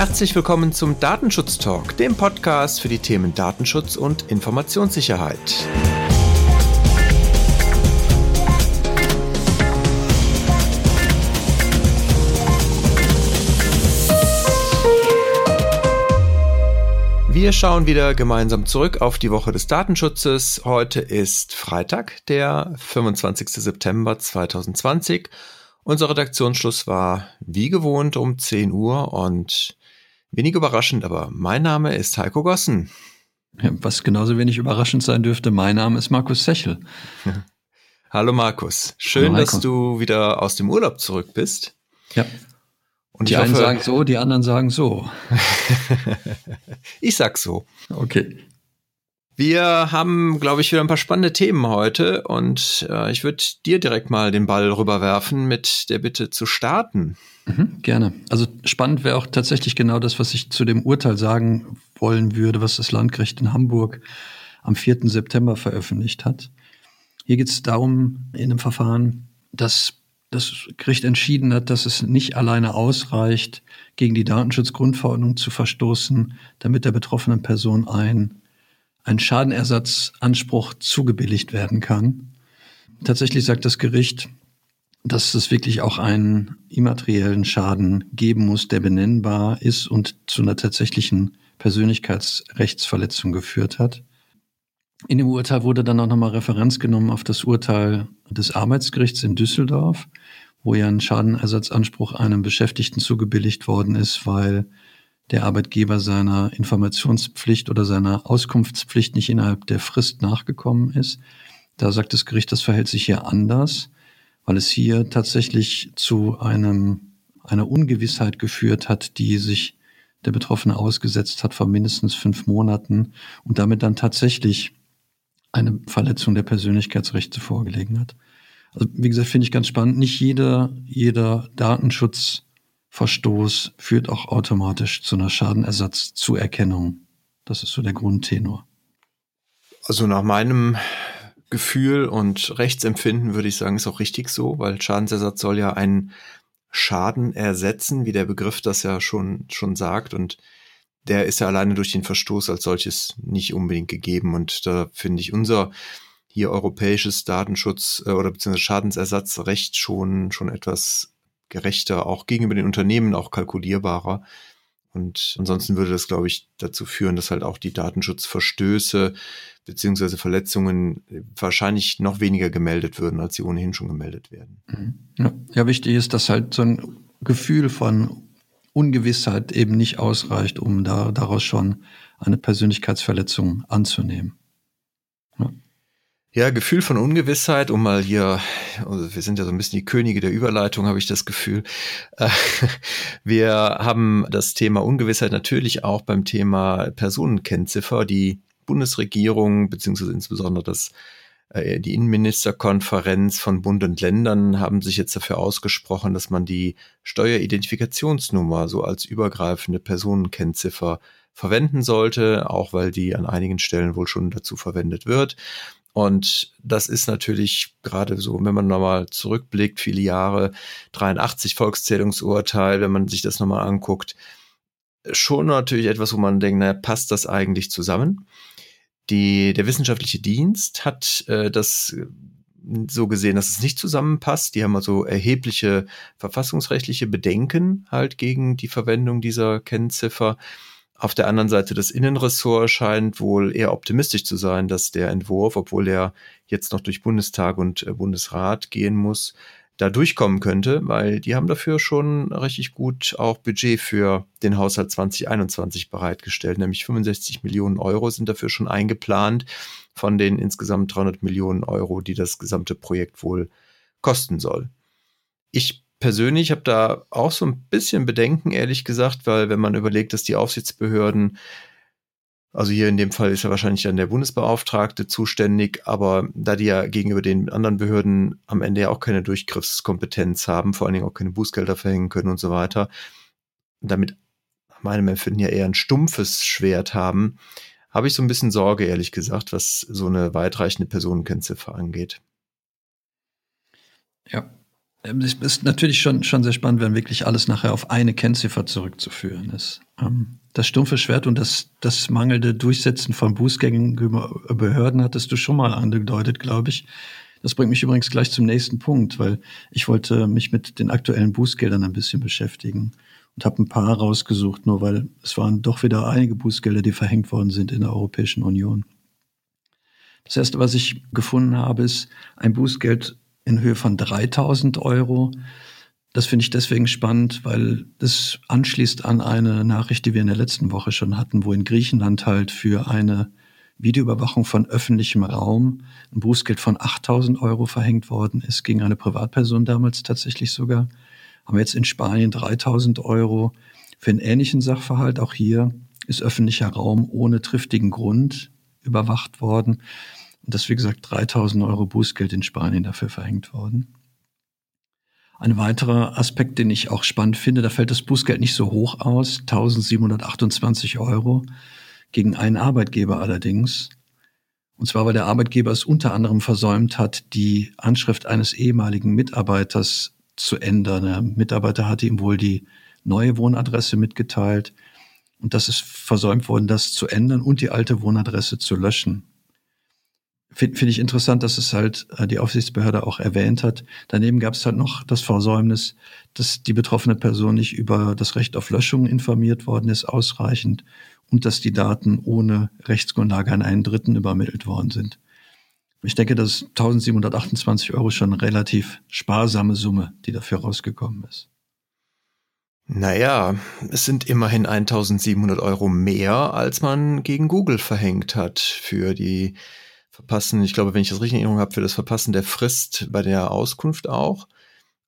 Herzlich willkommen zum Datenschutz Talk, dem Podcast für die Themen Datenschutz und Informationssicherheit. Wir schauen wieder gemeinsam zurück auf die Woche des Datenschutzes. Heute ist Freitag, der 25. September 2020. Unser Redaktionsschluss war wie gewohnt um 10 Uhr und wenig überraschend, aber mein Name ist Heiko Gossen. Was genauso wenig überraschend sein dürfte, mein Name ist Markus Sechel. Hallo Markus, schön, Hallo dass du wieder aus dem Urlaub zurück bist. Ja. Und die einen hoffe, sagen so, die anderen sagen so. ich sag so. Okay. Wir haben, glaube ich, wieder ein paar spannende Themen heute und äh, ich würde dir direkt mal den Ball rüberwerfen mit der Bitte zu starten. Mhm, gerne. Also spannend wäre auch tatsächlich genau das, was ich zu dem Urteil sagen wollen würde, was das Landgericht in Hamburg am 4. September veröffentlicht hat. Hier geht es darum, in einem Verfahren, dass das Gericht entschieden hat, dass es nicht alleine ausreicht, gegen die Datenschutzgrundverordnung zu verstoßen, damit der betroffenen Person ein, ein Schadenersatzanspruch zugebilligt werden kann. Tatsächlich sagt das Gericht, dass es wirklich auch einen immateriellen Schaden geben muss, der benennbar ist und zu einer tatsächlichen Persönlichkeitsrechtsverletzung geführt hat. In dem Urteil wurde dann auch nochmal Referenz genommen auf das Urteil des Arbeitsgerichts in Düsseldorf, wo ja ein Schadenersatzanspruch einem Beschäftigten zugebilligt worden ist, weil der Arbeitgeber seiner Informationspflicht oder seiner Auskunftspflicht nicht innerhalb der Frist nachgekommen ist. Da sagt das Gericht, das verhält sich hier anders, weil es hier tatsächlich zu einem, einer Ungewissheit geführt hat, die sich der Betroffene ausgesetzt hat von mindestens fünf Monaten und damit dann tatsächlich eine Verletzung der Persönlichkeitsrechte vorgelegen hat. Also wie gesagt, finde ich ganz spannend. Nicht jeder, jeder Datenschutzverstoß führt auch automatisch zu einer Schadenersatzzuerkennung. Das ist so der Grundtenor. Also nach meinem Gefühl und Rechtsempfinden würde ich sagen, ist auch richtig so, weil Schadensersatz soll ja einen Schaden ersetzen, wie der Begriff das ja schon, schon sagt. Und der ist ja alleine durch den Verstoß als solches nicht unbedingt gegeben. Und da finde ich unser hier europäisches Datenschutz äh, oder beziehungsweise Schadensersatzrecht schon, schon etwas gerechter, auch gegenüber den Unternehmen auch kalkulierbarer. Und ansonsten würde das, glaube ich, dazu führen, dass halt auch die Datenschutzverstöße beziehungsweise Verletzungen wahrscheinlich noch weniger gemeldet würden, als sie ohnehin schon gemeldet werden. Mhm. Ja, ja wichtig ist, dass halt so ein Gefühl von Ungewissheit eben nicht ausreicht, um da, daraus schon eine Persönlichkeitsverletzung anzunehmen. Ja. Ja, Gefühl von Ungewissheit, um mal hier, also wir sind ja so ein bisschen die Könige der Überleitung, habe ich das Gefühl. Wir haben das Thema Ungewissheit natürlich auch beim Thema Personenkennziffer. Die Bundesregierung, beziehungsweise insbesondere das äh, die Innenministerkonferenz von Bund und Ländern haben sich jetzt dafür ausgesprochen, dass man die Steueridentifikationsnummer so als übergreifende Personenkennziffer verwenden sollte, auch weil die an einigen Stellen wohl schon dazu verwendet wird. Und das ist natürlich gerade so, wenn man nochmal zurückblickt, viele Jahre, 83 Volkszählungsurteil, wenn man sich das nochmal anguckt, schon natürlich etwas, wo man denkt, naja, passt das eigentlich zusammen? Die, der wissenschaftliche Dienst hat äh, das so gesehen, dass es nicht zusammenpasst. Die haben also erhebliche verfassungsrechtliche Bedenken halt gegen die Verwendung dieser Kennziffer. Auf der anderen Seite das Innenressort scheint wohl eher optimistisch zu sein, dass der Entwurf, obwohl er jetzt noch durch Bundestag und äh, Bundesrat gehen muss, da durchkommen könnte, weil die haben dafür schon richtig gut auch Budget für den Haushalt 2021 bereitgestellt, nämlich 65 Millionen Euro sind dafür schon eingeplant von den insgesamt 300 Millionen Euro, die das gesamte Projekt wohl kosten soll. Ich persönlich habe da auch so ein bisschen Bedenken, ehrlich gesagt, weil wenn man überlegt, dass die Aufsichtsbehörden also hier in dem Fall ist ja wahrscheinlich dann der Bundesbeauftragte zuständig, aber da die ja gegenüber den anderen Behörden am Ende ja auch keine Durchgriffskompetenz haben, vor allen Dingen auch keine Bußgelder verhängen können und so weiter, damit meinem Empfinden ja eher ein stumpfes Schwert haben, habe ich so ein bisschen Sorge, ehrlich gesagt, was so eine weitreichende Personenkennziffer angeht. Ja, es ist natürlich schon, schon sehr spannend, wenn wirklich alles nachher auf eine Kennziffer zurückzuführen ist. Ähm, das stumpfe Schwert und das, das mangelnde Durchsetzen von Bußgängen über Behörden hattest du schon mal angedeutet, glaube ich. Das bringt mich übrigens gleich zum nächsten Punkt, weil ich wollte mich mit den aktuellen Bußgeldern ein bisschen beschäftigen und habe ein paar rausgesucht, nur weil es waren doch wieder einige Bußgelder, die verhängt worden sind in der Europäischen Union. Das erste, was ich gefunden habe, ist ein Bußgeld in Höhe von 3000 Euro. Das finde ich deswegen spannend, weil das anschließt an eine Nachricht, die wir in der letzten Woche schon hatten, wo in Griechenland halt für eine Videoüberwachung von öffentlichem Raum ein Bußgeld von 8000 Euro verhängt worden ist, gegen eine Privatperson damals tatsächlich sogar. Haben wir jetzt in Spanien 3000 Euro für einen ähnlichen Sachverhalt. Auch hier ist öffentlicher Raum ohne triftigen Grund überwacht worden. Und das, wie gesagt, 3000 Euro Bußgeld in Spanien dafür verhängt worden. Ein weiterer Aspekt, den ich auch spannend finde, da fällt das Bußgeld nicht so hoch aus, 1728 Euro gegen einen Arbeitgeber allerdings. Und zwar, weil der Arbeitgeber es unter anderem versäumt hat, die Anschrift eines ehemaligen Mitarbeiters zu ändern. Der Mitarbeiter hatte ihm wohl die neue Wohnadresse mitgeteilt und das ist versäumt worden, das zu ändern und die alte Wohnadresse zu löschen. Finde find ich interessant, dass es halt äh, die Aufsichtsbehörde auch erwähnt hat. Daneben gab es halt noch das Versäumnis, dass die betroffene Person nicht über das Recht auf Löschung informiert worden ist, ausreichend, und dass die Daten ohne Rechtsgrundlage an einen Dritten übermittelt worden sind. Ich denke, dass 1728 Euro schon eine relativ sparsame Summe, die dafür rausgekommen ist. Naja, es sind immerhin 1700 Euro mehr, als man gegen Google verhängt hat für die Verpassen, ich glaube, wenn ich das richtig in Erinnerung habe, für das Verpassen der Frist bei der Auskunft auch.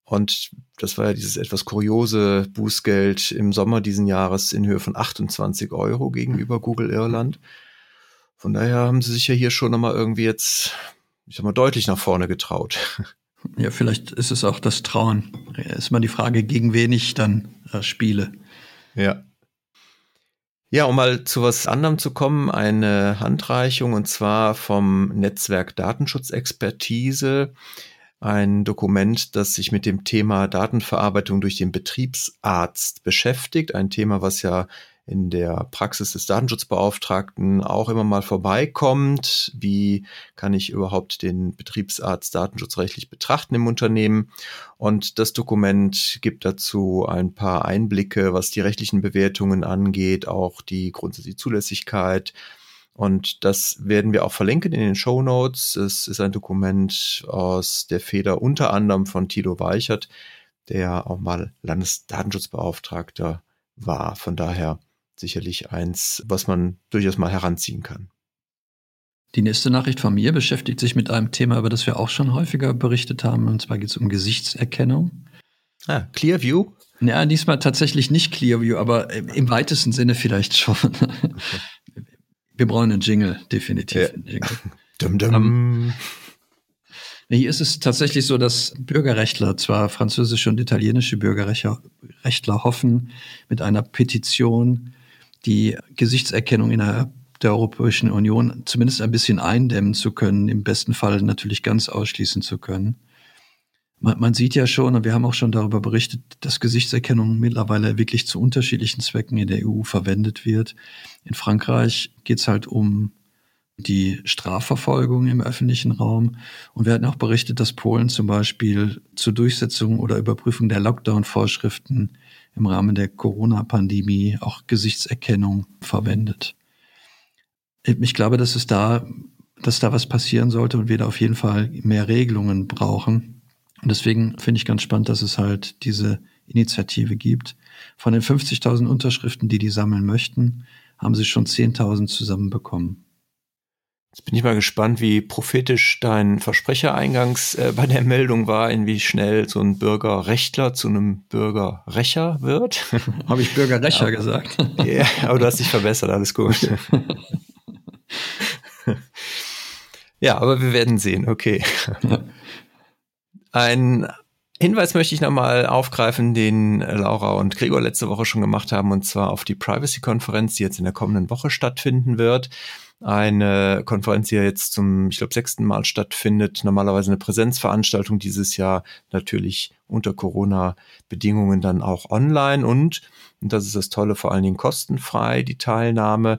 Und das war ja dieses etwas kuriose Bußgeld im Sommer diesen Jahres in Höhe von 28 Euro gegenüber Google Irland. Von daher haben sie sich ja hier schon nochmal irgendwie jetzt, ich sag mal, deutlich nach vorne getraut. Ja, vielleicht ist es auch das Trauen. Ist mal die Frage, gegen wen ich dann äh, spiele. Ja. Ja, um mal zu was anderem zu kommen, eine Handreichung und zwar vom Netzwerk Datenschutzexpertise. Ein Dokument, das sich mit dem Thema Datenverarbeitung durch den Betriebsarzt beschäftigt. Ein Thema, was ja in der Praxis des Datenschutzbeauftragten auch immer mal vorbeikommt. Wie kann ich überhaupt den Betriebsarzt datenschutzrechtlich betrachten im Unternehmen? Und das Dokument gibt dazu ein paar Einblicke, was die rechtlichen Bewertungen angeht, auch die grundsätzliche Zulässigkeit. Und das werden wir auch verlinken in den Show Notes. Es ist ein Dokument aus der Feder unter anderem von Tilo Weichert, der auch mal Landesdatenschutzbeauftragter war. Von daher sicherlich eins, was man durchaus mal heranziehen kann. Die nächste Nachricht von mir beschäftigt sich mit einem Thema, über das wir auch schon häufiger berichtet haben, und zwar geht es um Gesichtserkennung. Ah, Clearview? Ja, diesmal tatsächlich nicht Clearview, aber im weitesten Sinne vielleicht schon. Okay. Wir brauchen einen Jingle, definitiv. Ja. Einen Jingle. dum, dum. Um, ähm, hier ist es tatsächlich so, dass Bürgerrechtler, zwar französische und italienische Bürgerrechtler hoffen, mit einer Petition die Gesichtserkennung innerhalb der Europäischen Union zumindest ein bisschen eindämmen zu können, im besten Fall natürlich ganz ausschließen zu können. Man, man sieht ja schon, und wir haben auch schon darüber berichtet, dass Gesichtserkennung mittlerweile wirklich zu unterschiedlichen Zwecken in der EU verwendet wird. In Frankreich geht es halt um die Strafverfolgung im öffentlichen Raum. Und wir hatten auch berichtet, dass Polen zum Beispiel zur Durchsetzung oder Überprüfung der Lockdown-Vorschriften im Rahmen der Corona-Pandemie auch Gesichtserkennung verwendet. Ich glaube, dass es da, dass da was passieren sollte und wir da auf jeden Fall mehr Regelungen brauchen. Und deswegen finde ich ganz spannend, dass es halt diese Initiative gibt. Von den 50.000 Unterschriften, die die sammeln möchten, haben sie schon 10.000 zusammenbekommen. Jetzt bin ich mal gespannt, wie prophetisch dein Versprecher eingangs äh, bei der Meldung war, in wie schnell so ein Bürgerrechtler zu einem Bürgerrächer wird. Habe ich Bürgerrächer ja, gesagt? Ja, aber du hast dich verbessert, alles gut. ja, aber wir werden sehen, okay. Ein Hinweis möchte ich nochmal aufgreifen, den Laura und Gregor letzte Woche schon gemacht haben, und zwar auf die Privacy-Konferenz, die jetzt in der kommenden Woche stattfinden wird. eine Konferenz, die ja jetzt zum, ich glaube, sechsten Mal stattfindet. Normalerweise eine Präsenzveranstaltung dieses Jahr natürlich unter Corona-Bedingungen dann auch online und, und das ist das Tolle, vor allen Dingen kostenfrei, die Teilnahme.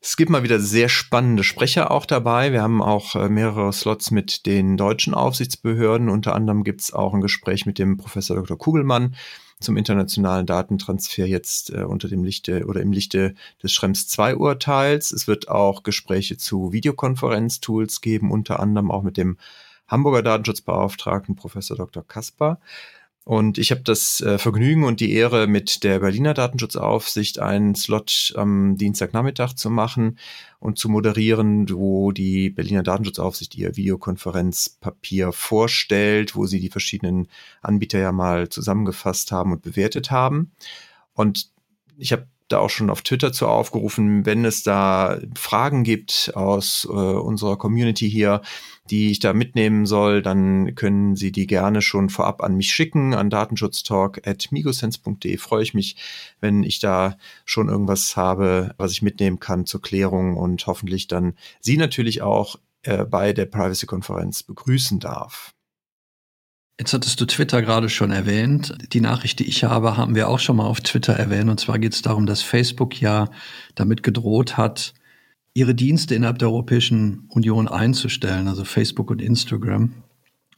Es gibt mal wieder sehr spannende Sprecher auch dabei. Wir haben auch äh, mehrere Slots mit den deutschen Aufsichtsbehörden. Unter anderem gibt es auch ein Gespräch mit dem Professor Dr. Kugelmann, zum internationalen Datentransfer jetzt äh, unter dem Lichte oder im Lichte des Schrems 2 Urteils. Es wird auch Gespräche zu Videokonferenztools geben, unter anderem auch mit dem Hamburger Datenschutzbeauftragten Professor Dr. Kasper. Und ich habe das äh, Vergnügen und die Ehre, mit der Berliner Datenschutzaufsicht einen Slot am Dienstagnachmittag zu machen und zu moderieren, wo die Berliner Datenschutzaufsicht ihr Videokonferenzpapier vorstellt, wo sie die verschiedenen Anbieter ja mal zusammengefasst haben und bewertet haben. Und ich habe da auch schon auf Twitter zu aufgerufen, wenn es da Fragen gibt aus äh, unserer Community hier, die ich da mitnehmen soll, dann können Sie die gerne schon vorab an mich schicken, an datenschutztalk.migosense.de. Freue ich mich, wenn ich da schon irgendwas habe, was ich mitnehmen kann zur Klärung und hoffentlich dann Sie natürlich auch äh, bei der Privacy-Konferenz begrüßen darf. Jetzt hattest du Twitter gerade schon erwähnt. Die Nachricht, die ich habe, haben wir auch schon mal auf Twitter erwähnt. Und zwar geht es darum, dass Facebook ja damit gedroht hat, ihre Dienste innerhalb der Europäischen Union einzustellen, also Facebook und Instagram.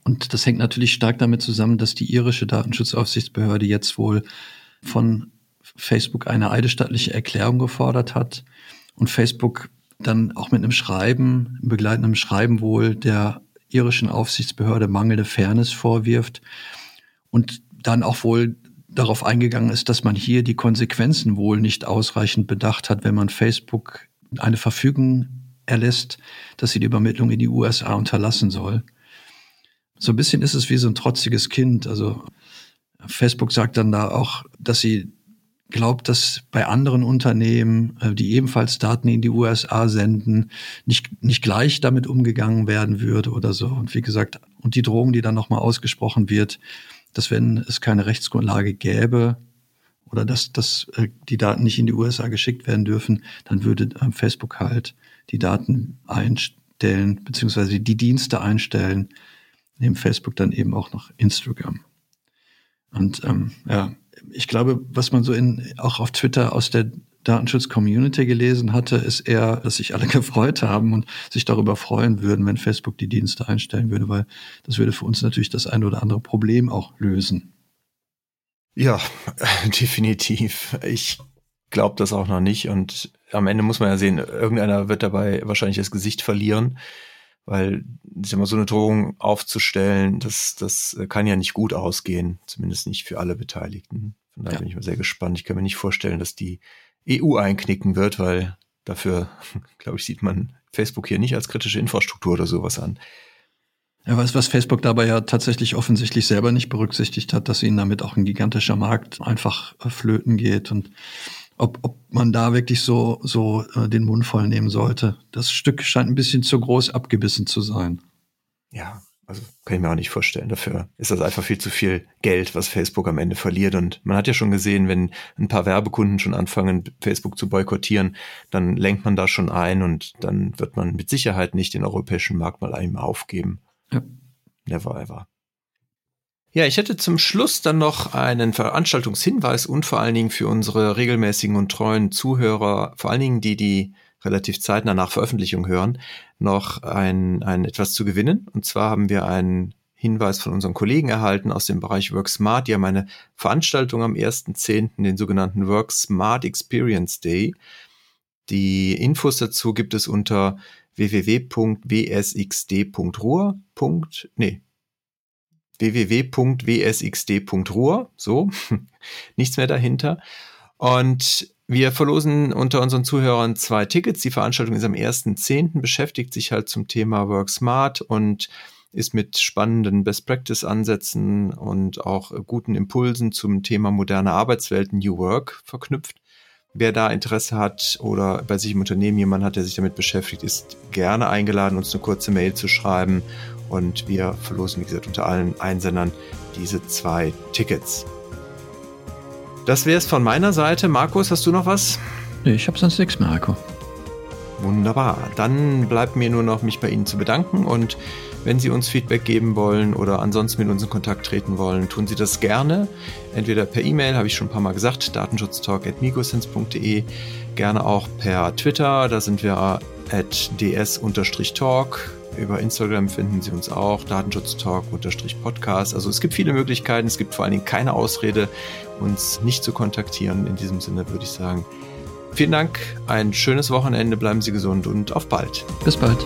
Und das hängt natürlich stark damit zusammen, dass die irische Datenschutzaufsichtsbehörde jetzt wohl von Facebook eine eidesstattliche Erklärung gefordert hat und Facebook dann auch mit einem Schreiben, begleitendem Schreiben wohl der irischen Aufsichtsbehörde mangelnde Fairness vorwirft und dann auch wohl darauf eingegangen ist, dass man hier die Konsequenzen wohl nicht ausreichend bedacht hat, wenn man Facebook eine Verfügung erlässt, dass sie die Übermittlung in die USA unterlassen soll. So ein bisschen ist es wie so ein trotziges Kind. Also Facebook sagt dann da auch, dass sie glaubt, dass bei anderen Unternehmen, äh, die ebenfalls Daten in die USA senden, nicht, nicht gleich damit umgegangen werden würde oder so. Und wie gesagt, und die Drohung, die dann nochmal ausgesprochen wird, dass wenn es keine Rechtsgrundlage gäbe oder dass, dass äh, die Daten nicht in die USA geschickt werden dürfen, dann würde ähm, Facebook halt die Daten einstellen, beziehungsweise die Dienste einstellen, neben Facebook dann eben auch noch Instagram. Und ähm, ja, ich glaube, was man so in, auch auf Twitter aus der Datenschutz-Community gelesen hatte, ist eher, dass sich alle gefreut haben und sich darüber freuen würden, wenn Facebook die Dienste einstellen würde, weil das würde für uns natürlich das ein oder andere Problem auch lösen. Ja, definitiv. Ich glaube das auch noch nicht und am Ende muss man ja sehen, irgendeiner wird dabei wahrscheinlich das Gesicht verlieren weil ich sag mal, so eine Drohung aufzustellen, das, das kann ja nicht gut ausgehen, zumindest nicht für alle Beteiligten. Von daher ja. bin ich mal sehr gespannt. Ich kann mir nicht vorstellen, dass die EU einknicken wird, weil dafür, glaube ich, sieht man Facebook hier nicht als kritische Infrastruktur oder sowas an. Ja, was, was Facebook dabei ja tatsächlich offensichtlich selber nicht berücksichtigt hat, dass ihnen damit auch ein gigantischer Markt einfach flöten geht und ob, ob man da wirklich so, so äh, den Mund voll nehmen sollte. Das Stück scheint ein bisschen zu groß abgebissen zu sein. Ja, also kann ich mir auch nicht vorstellen. Dafür ist das einfach viel zu viel Geld, was Facebook am Ende verliert. Und man hat ja schon gesehen, wenn ein paar Werbekunden schon anfangen, Facebook zu boykottieren, dann lenkt man da schon ein und dann wird man mit Sicherheit nicht den europäischen Markt mal einmal aufgeben. Ja. Never ever. Ja, ich hätte zum Schluss dann noch einen Veranstaltungshinweis und vor allen Dingen für unsere regelmäßigen und treuen Zuhörer, vor allen Dingen die, die relativ zeitnah nach Veröffentlichung hören, noch ein, ein etwas zu gewinnen. Und zwar haben wir einen Hinweis von unseren Kollegen erhalten aus dem Bereich Work Smart. Die haben eine Veranstaltung am 1.10., den sogenannten Work Smart Experience Day. Die Infos dazu gibt es unter www.wsxd.ruhr. Nee, www.wsxd.ruhr, so, nichts mehr dahinter. Und wir verlosen unter unseren Zuhörern zwei Tickets. Die Veranstaltung ist am 1.10., beschäftigt sich halt zum Thema Work Smart und ist mit spannenden Best-Practice-Ansätzen und auch guten Impulsen zum Thema moderne Arbeitswelt New Work verknüpft. Wer da Interesse hat oder bei sich im Unternehmen jemand hat, der sich damit beschäftigt, ist gerne eingeladen, uns eine kurze Mail zu schreiben und wir verlosen, wie gesagt, unter allen Einsendern diese zwei Tickets. Das wäre es von meiner Seite. Markus, hast du noch was? Nee, ich habe sonst nichts mehr, Marco. Wunderbar. Dann bleibt mir nur noch, mich bei Ihnen zu bedanken und wenn Sie uns Feedback geben wollen oder ansonsten mit uns in Kontakt treten wollen, tun Sie das gerne. Entweder per E-Mail, habe ich schon ein paar Mal gesagt, datenschutztalk.microsense.de, gerne auch per Twitter, da sind wir at ds-talk. Über Instagram finden Sie uns auch, datenschutztalk-podcast. Also es gibt viele Möglichkeiten, es gibt vor allen Dingen keine Ausrede, uns nicht zu kontaktieren. In diesem Sinne würde ich sagen, Vielen Dank, ein schönes Wochenende, bleiben Sie gesund und auf bald. Bis bald.